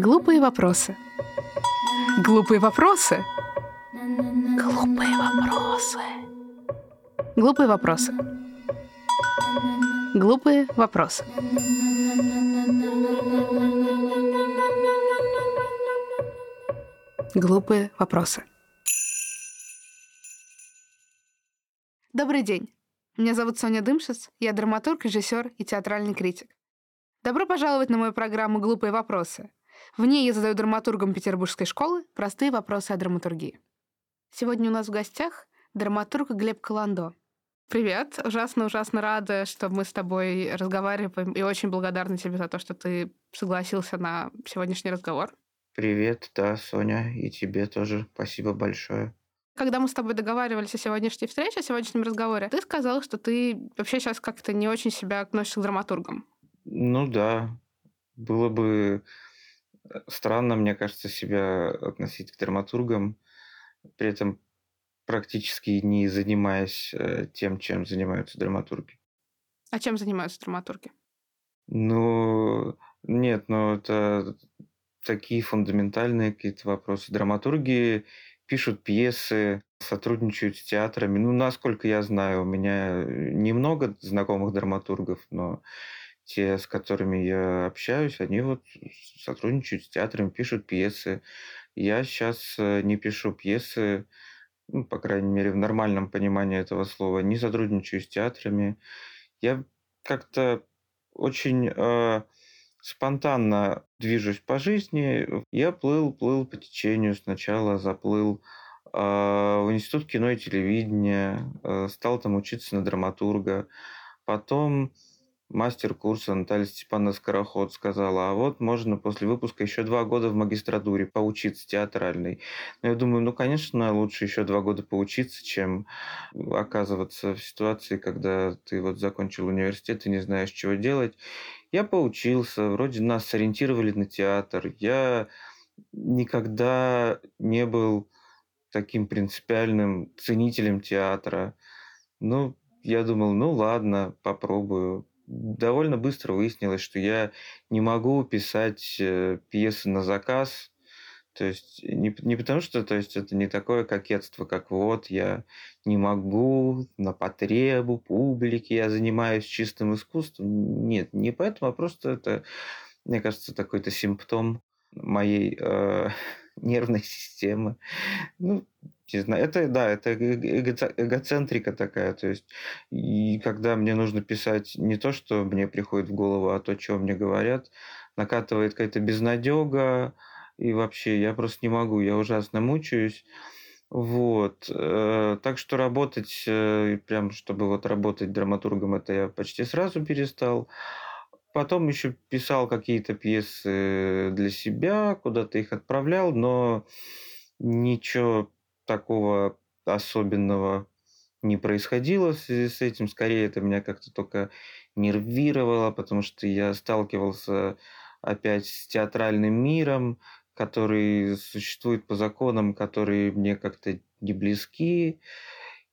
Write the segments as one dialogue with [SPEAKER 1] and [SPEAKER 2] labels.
[SPEAKER 1] Глупые вопросы. Глупые вопросы. Глупые вопросы. Глупые вопросы. Глупые вопросы. Глупые вопросы. Добрый день. Меня зовут Соня Дымшиц, я драматург, режиссер и театральный критик. Добро пожаловать на мою программу «Глупые вопросы». В ней я задаю драматургам Петербургской школы простые вопросы о драматургии. Сегодня у нас в гостях драматург Глеб Каландо. Привет, ужасно-ужасно рада, что мы с тобой разговариваем, и очень благодарна тебе за то, что ты согласился на сегодняшний разговор.
[SPEAKER 2] Привет, да, Соня, и тебе тоже спасибо большое.
[SPEAKER 1] Когда мы с тобой договаривались о сегодняшней встрече, о сегодняшнем разговоре, ты сказал, что ты вообще сейчас как-то не очень себя относишься к драматургам.
[SPEAKER 2] Ну да, было бы странно, мне кажется, себя относить к драматургам, при этом практически не занимаясь э, тем, чем занимаются драматурги.
[SPEAKER 1] А чем занимаются драматурги?
[SPEAKER 2] Ну, нет, ну это такие фундаментальные какие-то вопросы. Драматурги пишут пьесы, сотрудничают с театрами. Ну, насколько я знаю, у меня немного знакомых драматургов, но те, с которыми я общаюсь, они вот сотрудничают с театром, пишут пьесы. Я сейчас э, не пишу пьесы, ну, по крайней мере, в нормальном понимании этого слова, не сотрудничаю с театрами. Я как-то очень э, спонтанно движусь по жизни. Я плыл, плыл по течению. Сначала заплыл э, в Институт кино и телевидения, э, стал там учиться на драматурга. Потом мастер курса Наталья Степановна Скороход сказала, а вот можно после выпуска еще два года в магистратуре поучиться театральной. Но я думаю, ну, конечно, лучше еще два года поучиться, чем оказываться в ситуации, когда ты вот закончил университет и не знаешь, чего делать. Я поучился, вроде нас сориентировали на театр. Я никогда не был таким принципиальным ценителем театра. Ну, я думал, ну ладно, попробую довольно быстро выяснилось, что я не могу писать э, пьесы на заказ. То есть не, не потому что то есть это не такое кокетство, как вот я не могу на потребу публики, я занимаюсь чистым искусством. Нет, не поэтому, а просто это, мне кажется, такой-то симптом моей э, нервной системы. Ну, не знаю, это, да, это эго- эгоцентрика такая, то есть, и когда мне нужно писать не то, что мне приходит в голову, а то, что мне говорят, накатывает какая-то безнадега, и вообще я просто не могу, я ужасно мучаюсь. Вот. Э, так что работать, э, прям чтобы вот работать драматургом, это я почти сразу перестал. Потом еще писал какие-то пьесы для себя, куда-то их отправлял, но ничего такого особенного не происходило в связи с этим. Скорее, это меня как-то только нервировало, потому что я сталкивался опять с театральным миром, который существует по законам, которые мне как-то не близки.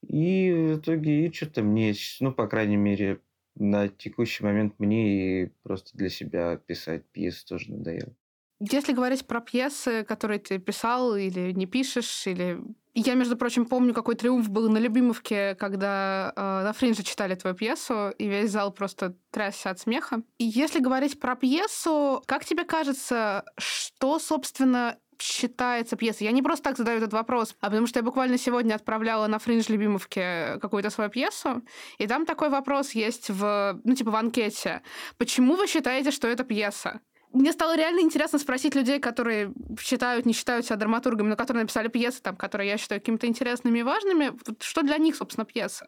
[SPEAKER 2] И в итоге и что-то мне, ну, по крайней мере, на текущий момент мне и просто для себя писать пьесы тоже надоело.
[SPEAKER 1] Если говорить про пьесы, которые ты писал или не пишешь, или... Я, между прочим, помню, какой триумф был на Любимовке, когда э, на Фринже читали твою пьесу, и весь зал просто трясся от смеха. И если говорить про пьесу, как тебе кажется, что, собственно, считается пьесой? Я не просто так задаю этот вопрос, а потому что я буквально сегодня отправляла на фринж Любимовке какую-то свою пьесу, и там такой вопрос есть в, ну, типа в анкете. Почему вы считаете, что это пьеса? Мне стало реально интересно спросить людей, которые считают, не считают себя драматургами, но которые написали пьесы, там, которые я считаю какими-то интересными и важными, что для них, собственно, пьеса?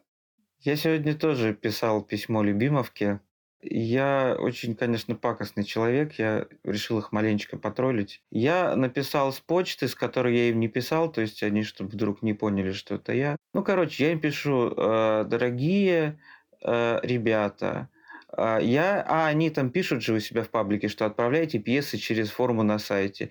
[SPEAKER 2] Я сегодня тоже писал письмо Любимовке. Я очень, конечно, пакостный человек, я решил их маленечко потроллить. Я написал с почты, с которой я им не писал, то есть они, чтобы вдруг не поняли, что это я. Ну, короче, я им пишу, «Э, дорогие э, ребята, я, а они там пишут же у себя в паблике, что отправляйте пьесы через форму на сайте.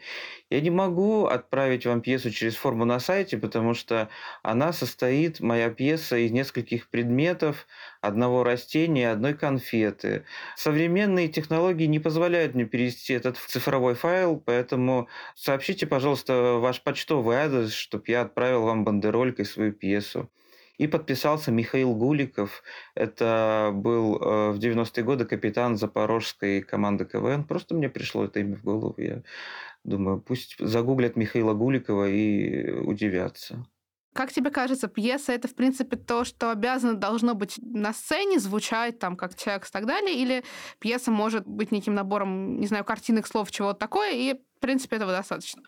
[SPEAKER 2] Я не могу отправить вам пьесу через форму на сайте, потому что она состоит, моя пьеса, из нескольких предметов, одного растения, одной конфеты. Современные технологии не позволяют мне перевести этот в цифровой файл, поэтому сообщите, пожалуйста, ваш почтовый адрес, чтобы я отправил вам бандеролькой свою пьесу. И подписался Михаил Гуликов. Это был э, в 90-е годы капитан запорожской команды КВН. Просто мне пришло это имя в голову. Я думаю, пусть загуглят Михаила Гуликова и удивятся.
[SPEAKER 1] Как тебе кажется, пьеса это, в принципе, то, что обязано должно быть на сцене, звучать там как текст и так далее, или пьеса может быть неким набором, не знаю, картинок, слов, чего-то такое, и, в принципе, этого достаточно?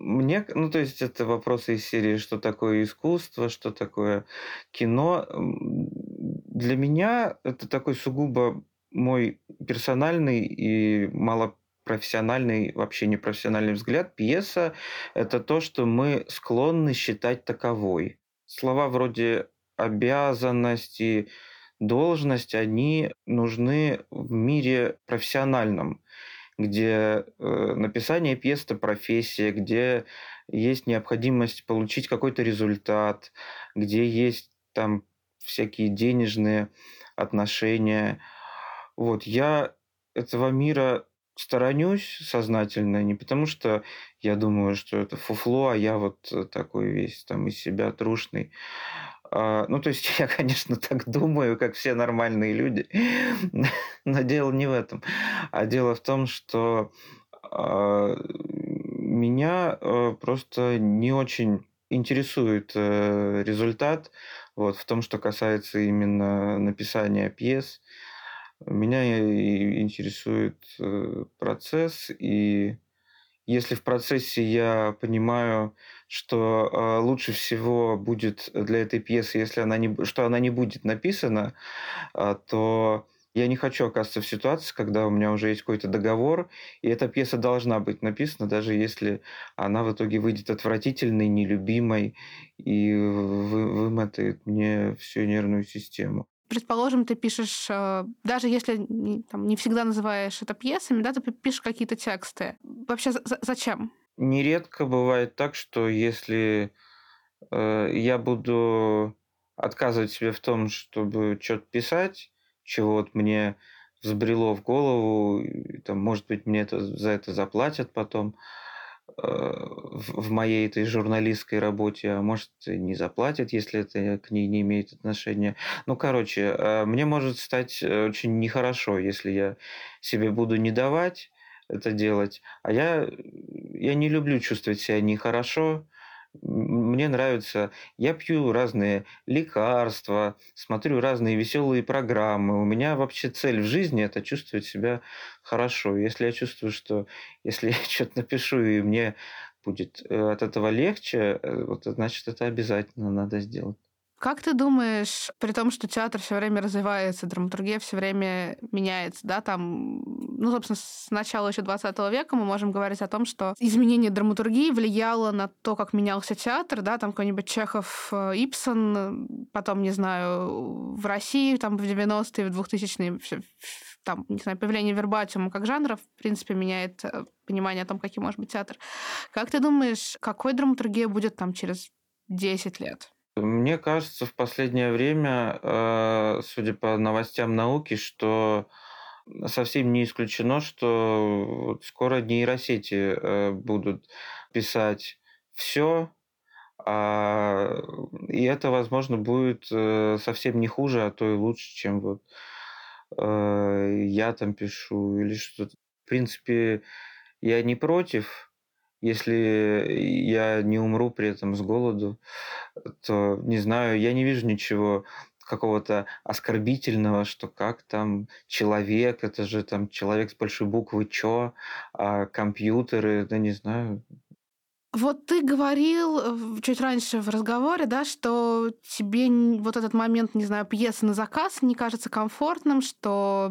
[SPEAKER 2] Мне, ну, то есть это вопросы из серии, что такое искусство, что такое кино. Для меня это такой сугубо мой персональный и малопрофессиональный, вообще непрофессиональный взгляд. Пьеса – это то, что мы склонны считать таковой. Слова вроде обязанности, должность, они нужны в мире профессиональном где э, написание пьес – это профессия, где есть необходимость получить какой-то результат, где есть там всякие денежные отношения. Вот, я этого мира сторонюсь сознательно, не потому что я думаю, что это фуфло, а я вот такой весь там из себя трушный. А, ну, то есть я, конечно, так думаю, как все нормальные люди, но дело не в этом. А дело в том, что а, меня э, просто не очень интересует э, результат вот, в том, что касается именно написания пьес. Меня интересует э, процесс, и если в процессе я понимаю, что э, лучше всего будет для этой пьесы, если она не, что она не будет написана, э, то я не хочу оказаться в ситуации, когда у меня уже есть какой-то договор, и эта пьеса должна быть написана, даже если она в итоге выйдет отвратительной, нелюбимой и вы, вымотает мне всю нервную систему.
[SPEAKER 1] Предположим, ты пишешь, э, даже если там, не всегда называешь это пьесами, да, ты пишешь какие-то тексты. Вообще зачем?
[SPEAKER 2] Нередко бывает так, что если э, я буду отказывать себе в том, чтобы что-то писать, чего вот мне взбрело в голову, и, там, может быть, мне это, за это заплатят потом э, в, в моей этой журналистской работе, а может, не заплатят, если это к ней не имеет отношения. Ну, короче, э, мне может стать э, очень нехорошо, если я себе буду не давать это делать. А я, я не люблю чувствовать себя нехорошо. Мне нравится, я пью разные лекарства, смотрю разные веселые программы. У меня вообще цель в жизни это чувствовать себя хорошо. Если я чувствую, что если я что-то напишу и мне будет э, от этого легче, э, вот значит это обязательно надо сделать.
[SPEAKER 1] Как ты думаешь, при том, что театр все время развивается, драматургия все время меняется, да, там, ну, собственно, с начала еще 20 века мы можем говорить о том, что изменение драматургии влияло на то, как менялся театр, да, там какой-нибудь Чехов, э, Ипсон, потом, не знаю, в России, там, в 90-е, в 2000-е, там, не знаю, появление вербатиума как жанра, в принципе, меняет э, понимание о том, каким может быть театр. Как ты думаешь, какой драматургия будет там через 10 лет?
[SPEAKER 2] Мне кажется, в последнее время, э, судя по новостям науки, что совсем не исключено, что вот скоро нейросети э, будут писать все, а, и это, возможно, будет э, совсем не хуже, а то и лучше, чем вот я там пишу или что-то. В принципе, я не против, если я не умру при этом с голоду, то, не знаю, я не вижу ничего какого-то оскорбительного, что как там человек, это же там человек с большой буквы чё, а компьютеры, да не знаю.
[SPEAKER 1] Вот ты говорил чуть раньше в разговоре, да, что тебе вот этот момент, не знаю, пьесы на заказ не кажется комфортным, что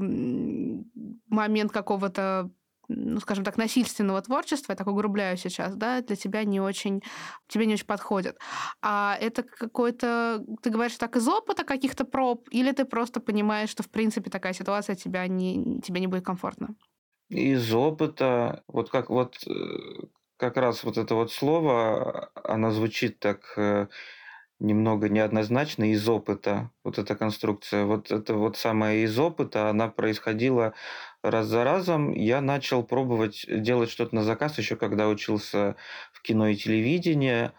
[SPEAKER 1] момент какого-то ну, скажем так, насильственного творчества, я так угрубляю сейчас, да, для тебя не очень, тебе не очень подходит. А это какой-то, ты говоришь так из опыта каких-то проб, или ты просто понимаешь, что, в принципе, такая ситуация тебя не, тебе не будет комфортно?
[SPEAKER 2] Из опыта, вот как вот э, как раз вот это вот слово, оно звучит так э, немного неоднозначно из опыта, вот эта конструкция. Вот это вот самое из опыта, она происходила раз за разом. Я начал пробовать делать что-то на заказ еще когда учился в кино и телевидении.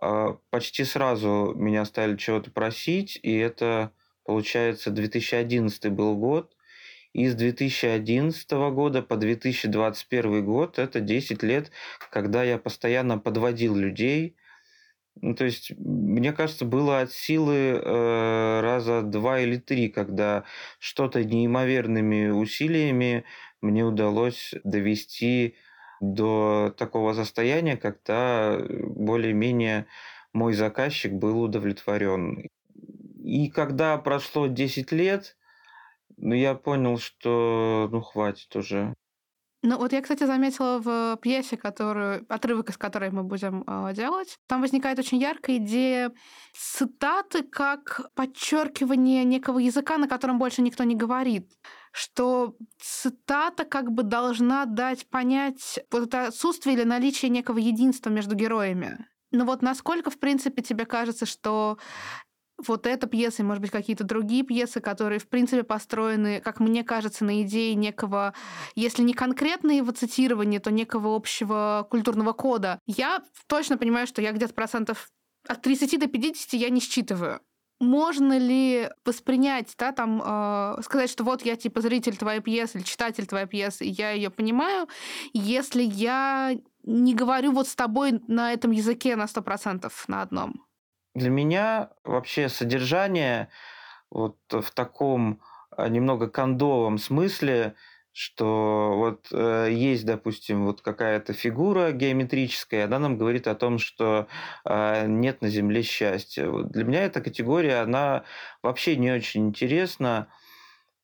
[SPEAKER 2] А, почти сразу меня стали чего-то просить, и это, получается, 2011 был год. И с 2011 года по 2021 год это 10 лет, когда я постоянно подводил людей, ну, то есть, мне кажется, было от силы э, раза два или три, когда что-то неимоверными усилиями мне удалось довести до такого состояния, когда более-менее мой заказчик был удовлетворен. И когда прошло 10 лет, ну, я понял, что ну хватит уже.
[SPEAKER 1] Ну, вот я, кстати, заметила в пьесе, которую, отрывок из которой мы будем э, делать, там возникает очень яркая идея цитаты как подчеркивание некого языка, на котором больше никто не говорит. Что цитата как бы должна дать понять вот это отсутствие или наличие некого единства между героями. Но вот насколько, в принципе, тебе кажется, что вот эта пьеса, и, может быть, какие-то другие пьесы, которые, в принципе, построены, как мне кажется, на идее некого, если не конкретно его цитирования, то некого общего культурного кода. Я точно понимаю, что я где-то процентов от 30 до 50 я не считываю. Можно ли воспринять, да, там, э, сказать, что вот я типа зритель твоей пьесы или читатель твоей пьесы, и я ее понимаю, если я не говорю вот с тобой на этом языке на 100% на одном?
[SPEAKER 2] Для меня вообще содержание вот в таком а, немного кондовом смысле, что вот э, есть, допустим, вот какая-то фигура геометрическая, она нам говорит о том, что э, нет на Земле счастья. Вот для меня эта категория, она вообще не очень интересна,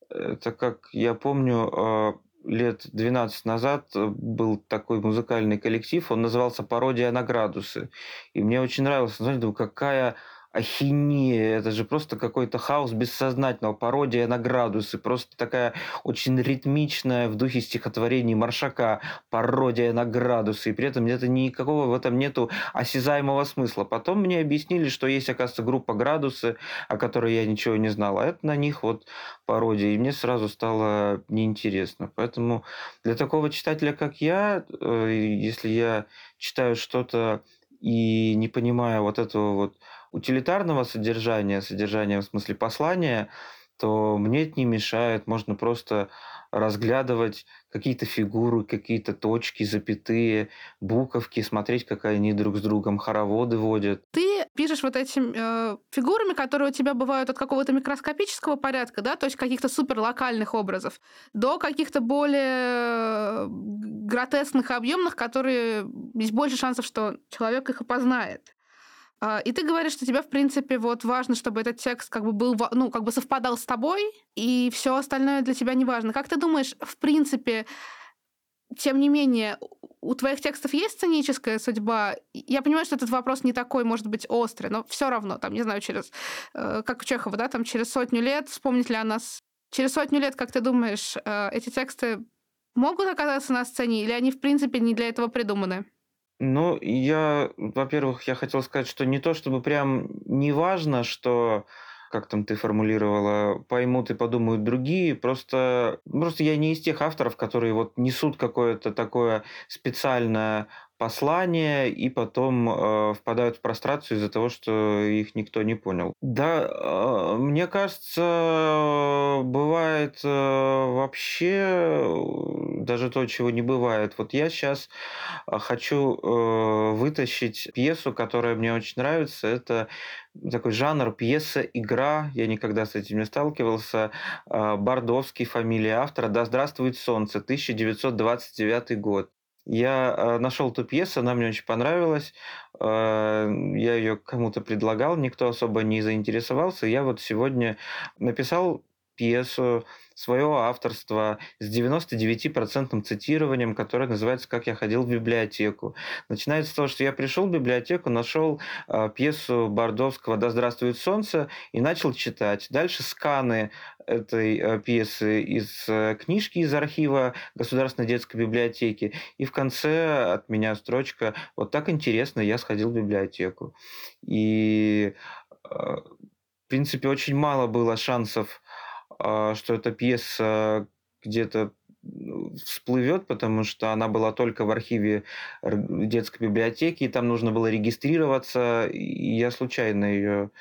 [SPEAKER 2] э, так как я помню, э, лет 12 назад э, был такой музыкальный коллектив, он назывался «Пародия на градусы». И мне очень нравилось, знаете, думаю, какая ахинея, это же просто какой-то хаос бессознательного, пародия на градусы, просто такая очень ритмичная в духе стихотворений Маршака, пародия на градусы, и при этом это никакого в этом нету осязаемого смысла. Потом мне объяснили, что есть, оказывается, группа градусы, о которой я ничего не знал, а это на них вот пародия, и мне сразу стало неинтересно. Поэтому для такого читателя, как я, э, если я читаю что-то и не понимаю вот этого вот утилитарного содержания, содержания в смысле послания, то мне это не мешает. Можно просто разглядывать какие-то фигуры, какие-то точки, запятые, буковки, смотреть, как они друг с другом хороводы водят.
[SPEAKER 1] Ты пишешь вот этими э, фигурами, которые у тебя бывают от какого-то микроскопического порядка, да, то есть каких-то супер локальных образов, до каких-то более гротескных, объемных, которые есть больше шансов, что человек их опознает. А, и ты говоришь, что тебе, в принципе, вот важно, чтобы этот текст как бы был, ну, как бы совпадал с тобой, и все остальное для тебя не важно. Как ты думаешь, в принципе, тем не менее, у твоих текстов есть сценическая судьба? Я понимаю, что этот вопрос не такой, может быть, острый, но все равно, там, не знаю, через, э, как у Чехова, да, там, через сотню лет, вспомнит ли о нас, через сотню лет, как ты думаешь, э, эти тексты могут оказаться на сцене, или они, в принципе, не для этого придуманы?
[SPEAKER 2] Ну, я, во-первых, я хотел сказать, что не то чтобы прям не важно, что как там ты формулировала, поймут и подумают другие. Просто, просто я не из тех авторов, которые вот несут какое-то такое специальное послание и потом э, впадают в прострацию из-за того, что их никто не понял. Да, э, мне кажется, бывает э, вообще даже то, чего не бывает. Вот я сейчас хочу э, вытащить пьесу, которая мне очень нравится. Это такой жанр пьеса-игра. Я никогда с этим не сталкивался. Э, Бардовский, фамилия автора. «Да здравствует солнце», 1929 год. Я э, нашел эту пьесу, она мне очень понравилась. Э, я ее кому-то предлагал, никто особо не заинтересовался. Я вот сегодня написал пьесу, своего авторства с 99% цитированием, которое называется «Как я ходил в библиотеку». Начинается с того, что я пришел в библиотеку, нашел э, пьесу Бордовского «Да здравствует солнце» и начал читать. Дальше сканы этой э, пьесы из э, книжки из архива Государственной детской библиотеки. И в конце от меня строчка «Вот так интересно, я сходил в библиотеку». И э, в принципе очень мало было шансов, что эта пьеса где-то всплывет, потому что она была только в архиве детской библиотеки, и там нужно было регистрироваться, и я случайно ее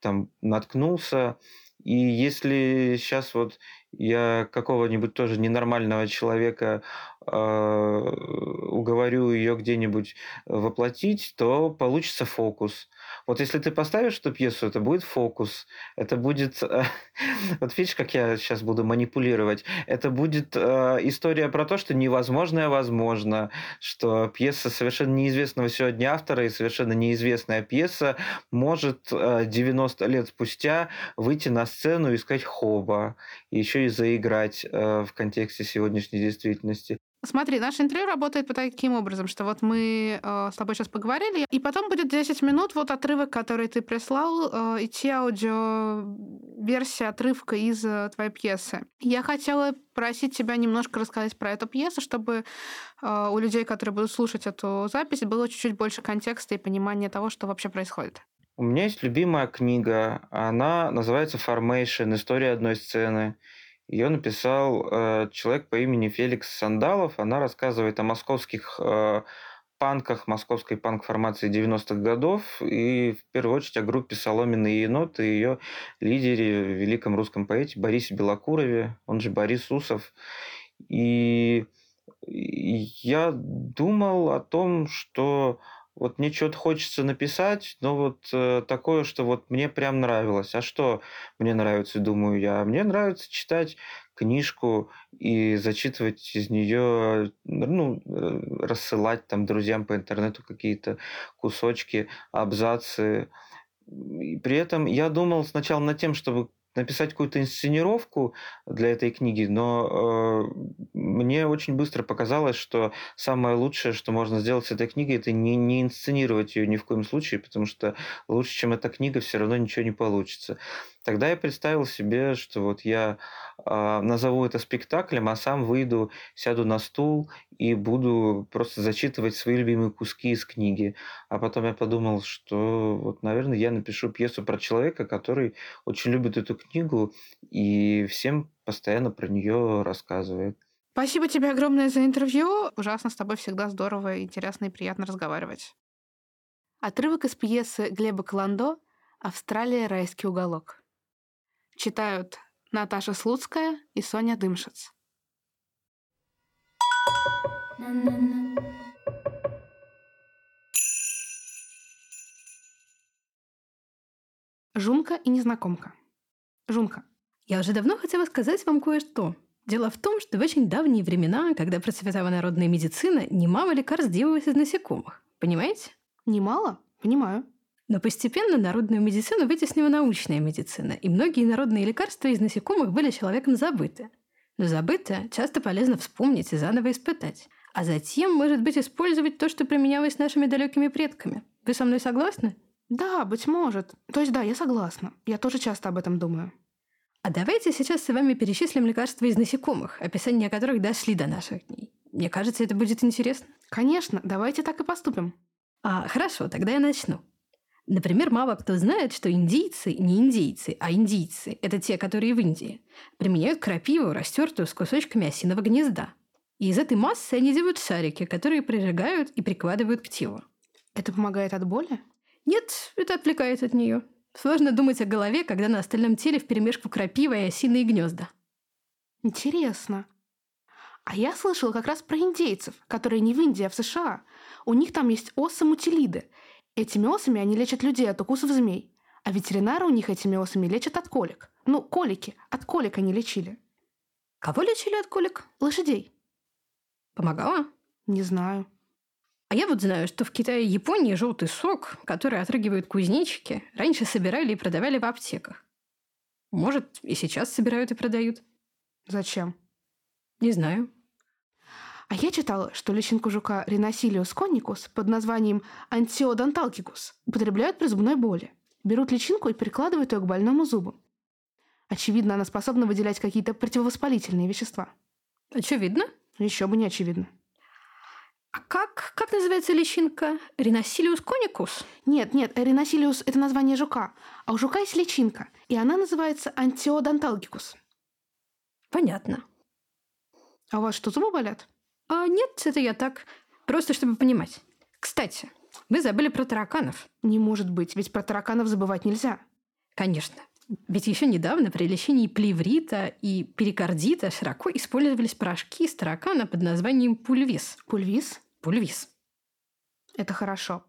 [SPEAKER 2] там наткнулся. И если сейчас вот я какого-нибудь тоже ненормального человека э, уговорю ее где-нибудь воплотить, то получится фокус. Вот если ты поставишь эту пьесу, это будет фокус. Это будет... Э, вот видишь, как я сейчас буду манипулировать. Это будет э, история про то, что невозможное возможно, что пьеса совершенно неизвестного сегодня автора и совершенно неизвестная пьеса может э, 90 лет спустя выйти на сцену и сказать «хоба». И еще и заиграть э, в контексте сегодняшней действительности.
[SPEAKER 1] Смотри, наше интервью работает по таким образом, что вот мы э, с тобой сейчас поговорили, и потом будет 10 минут вот отрывок, который ты прислал, э, идти аудиоверсия отрывка из э, твоей пьесы. Я хотела просить тебя немножко рассказать про эту пьесу, чтобы э, у людей, которые будут слушать эту запись, было чуть-чуть больше контекста и понимания того, что вообще происходит.
[SPEAKER 2] У меня есть любимая книга, она называется «Formation. История одной сцены». Ее написал э, человек по имени Феликс Сандалов. Она рассказывает о московских э, панках, московской панк-формации 90-х годов и в первую очередь о группе «Соломенные еноты» и ее лидере, великом русском поэте Борисе Белокурове, он же Борис Усов. И я думал о том, что вот мне что-то хочется написать, но вот э, такое, что вот мне прям нравилось. А что мне нравится, думаю я? Мне нравится читать книжку и зачитывать из нее, ну, э, рассылать там друзьям по интернету какие-то кусочки, абзацы. И при этом я думал сначала над тем, чтобы написать какую-то инсценировку для этой книги, но э, мне очень быстро показалось, что самое лучшее, что можно сделать с этой книгой, это не, не инсценировать ее ни в коем случае, потому что лучше, чем эта книга, все равно ничего не получится. Тогда я представил себе, что вот я э, назову это спектаклем, а сам выйду, сяду на стул и буду просто зачитывать свои любимые куски из книги. А потом я подумал, что вот, наверное, я напишу пьесу про человека, который очень любит эту книгу и всем постоянно про нее рассказывает.
[SPEAKER 1] Спасибо тебе огромное за интервью. Ужасно с тобой всегда здорово, интересно и приятно разговаривать. Отрывок из пьесы Глеба Каландо «Австралия. Райский уголок». Читают Наташа Слуцкая и Соня Дымшиц. Жунка и незнакомка. Жунка.
[SPEAKER 3] Я уже давно хотела сказать вам кое-что. Дело в том, что в очень давние времена, когда процветала народная медицина, немало лекарств делалось из насекомых. Понимаете?
[SPEAKER 1] Немало? Понимаю.
[SPEAKER 3] Но постепенно народную медицину вытеснила научная медицина, и многие народные лекарства из насекомых были человеком забыты. Но забытое часто полезно вспомнить и заново испытать. А затем, может быть, использовать то, что применялось нашими далекими предками. Вы со мной согласны?
[SPEAKER 1] Да, быть может. То есть да, я согласна. Я тоже часто об этом думаю.
[SPEAKER 3] А давайте сейчас с вами перечислим лекарства из насекомых, описания которых дошли до наших дней. Мне кажется, это будет интересно.
[SPEAKER 1] Конечно, давайте так и поступим.
[SPEAKER 3] А, хорошо, тогда я начну. Например, мало кто знает, что индийцы не индейцы, а индийцы – это те, которые в Индии, применяют крапиву, растертую с кусочками осиного гнезда. И из этой массы они делают шарики, которые прижигают и прикладывают к телу.
[SPEAKER 1] Это помогает от боли?
[SPEAKER 3] Нет, это отвлекает от нее. Сложно думать о голове, когда на остальном теле вперемешку крапива и осиные гнезда.
[SPEAKER 1] Интересно. А я слышала как раз про индейцев, которые не в Индии, а в США. У них там есть осы мутилиды, Этими осами они лечат людей от укусов змей, а ветеринары у них этими осами лечат от колик. Ну, колики. От колик они лечили.
[SPEAKER 3] Кого лечили от колик?
[SPEAKER 1] Лошадей.
[SPEAKER 3] Помогала?
[SPEAKER 1] Не знаю.
[SPEAKER 3] А я вот знаю, что в Китае и Японии желтый сок, который отрыгивают кузнечики, раньше собирали и продавали в аптеках. Может, и сейчас собирают и продают.
[SPEAKER 1] Зачем?
[SPEAKER 3] Не знаю.
[SPEAKER 1] А я читала, что личинку жука Риносилиус конникус под названием антиодонталкикус употребляют при зубной боли. Берут личинку и прикладывают ее к больному зубу. Очевидно, она способна выделять какие-то противовоспалительные вещества.
[SPEAKER 3] Очевидно.
[SPEAKER 1] Еще бы не очевидно.
[SPEAKER 3] А как, как называется личинка? Риносилиус коникус?
[SPEAKER 1] Нет, нет, Риносилиус – это название жука, а у жука есть личинка, и она называется антиодонталгикус.
[SPEAKER 3] Понятно.
[SPEAKER 1] А у вас что, зубы болят?
[SPEAKER 3] А нет, это я так, просто чтобы понимать. Кстати, вы забыли про тараканов.
[SPEAKER 1] Не может быть, ведь про тараканов забывать нельзя.
[SPEAKER 3] Конечно. Ведь еще недавно при лечении плеврита и перикардита широко использовались порошки из таракана под названием пульвис.
[SPEAKER 1] Пульвис?
[SPEAKER 3] Пульвис.
[SPEAKER 1] Это хорошо.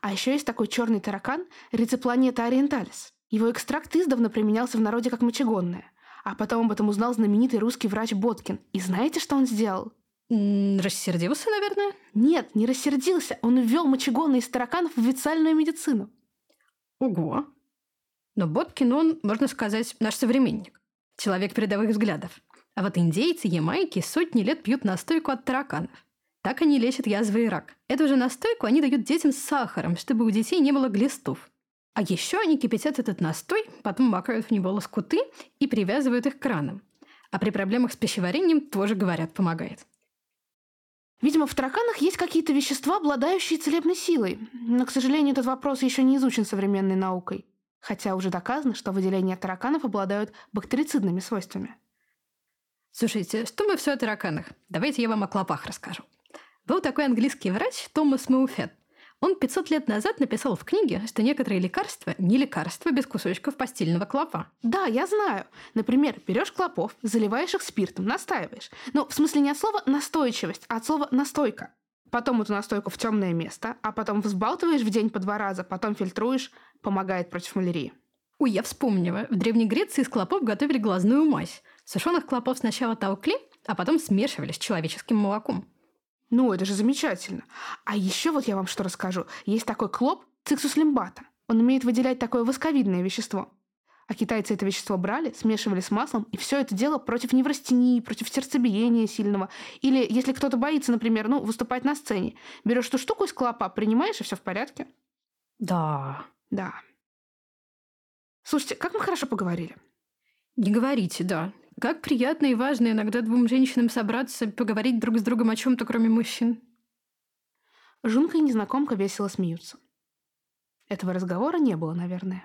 [SPEAKER 1] А еще есть такой черный таракан Риципланета ориенталис. Его экстракт издавна применялся в народе как мочегонное. А потом об этом узнал знаменитый русский врач Боткин. И знаете, что он сделал?
[SPEAKER 3] Рассердился, наверное?
[SPEAKER 1] Нет, не рассердился. Он ввел мочегонные из тараканов в официальную медицину.
[SPEAKER 3] Ого. Но Боткин, он, можно сказать, наш современник. Человек передовых взглядов. А вот индейцы Ямайки сотни лет пьют настойку от тараканов. Так они лечат язвы и рак. Эту же настойку они дают детям с сахаром, чтобы у детей не было глистов. А еще они кипятят этот настой, потом макают в него лоскуты и привязывают их к ранам. А при проблемах с пищеварением тоже, говорят, помогает.
[SPEAKER 1] Видимо, в тараканах есть какие-то вещества, обладающие целебной силой. Но, к сожалению, этот вопрос еще не изучен современной наукой. Хотя уже доказано, что выделения тараканов обладают бактерицидными свойствами.
[SPEAKER 3] Слушайте, что мы все о тараканах? Давайте я вам о клопах расскажу. Был такой английский врач Томас Мауфет. Он 500 лет назад написал в книге, что некоторые лекарства не лекарства без кусочков постельного клопа.
[SPEAKER 1] Да, я знаю. Например, берешь клопов, заливаешь их спиртом, настаиваешь. Ну, в смысле не от слова настойчивость, а от слова настойка. Потом эту настойку в темное место, а потом взбалтываешь в день по два раза, потом фильтруешь, помогает против малярии.
[SPEAKER 3] Ой, я вспомнила. В Древней Греции из клопов готовили глазную мазь. Сушеных клопов сначала толкли, а потом смешивали с человеческим молоком.
[SPEAKER 1] Ну, это же замечательно. А еще вот я вам что расскажу. Есть такой клоп циксус лимбата. Он умеет выделять такое восковидное вещество. А китайцы это вещество брали, смешивали с маслом, и все это дело против неврастении, против сердцебиения сильного. Или если кто-то боится, например, ну, выступать на сцене, берешь эту штуку из клопа, принимаешь, и все в порядке.
[SPEAKER 3] Да.
[SPEAKER 1] Да. Слушайте, как мы хорошо поговорили.
[SPEAKER 3] Не говорите, да. Как приятно и важно иногда двум женщинам собраться, поговорить друг с другом о чем-то, кроме мужчин.
[SPEAKER 1] Жунка и незнакомка весело смеются. Этого разговора не было, наверное.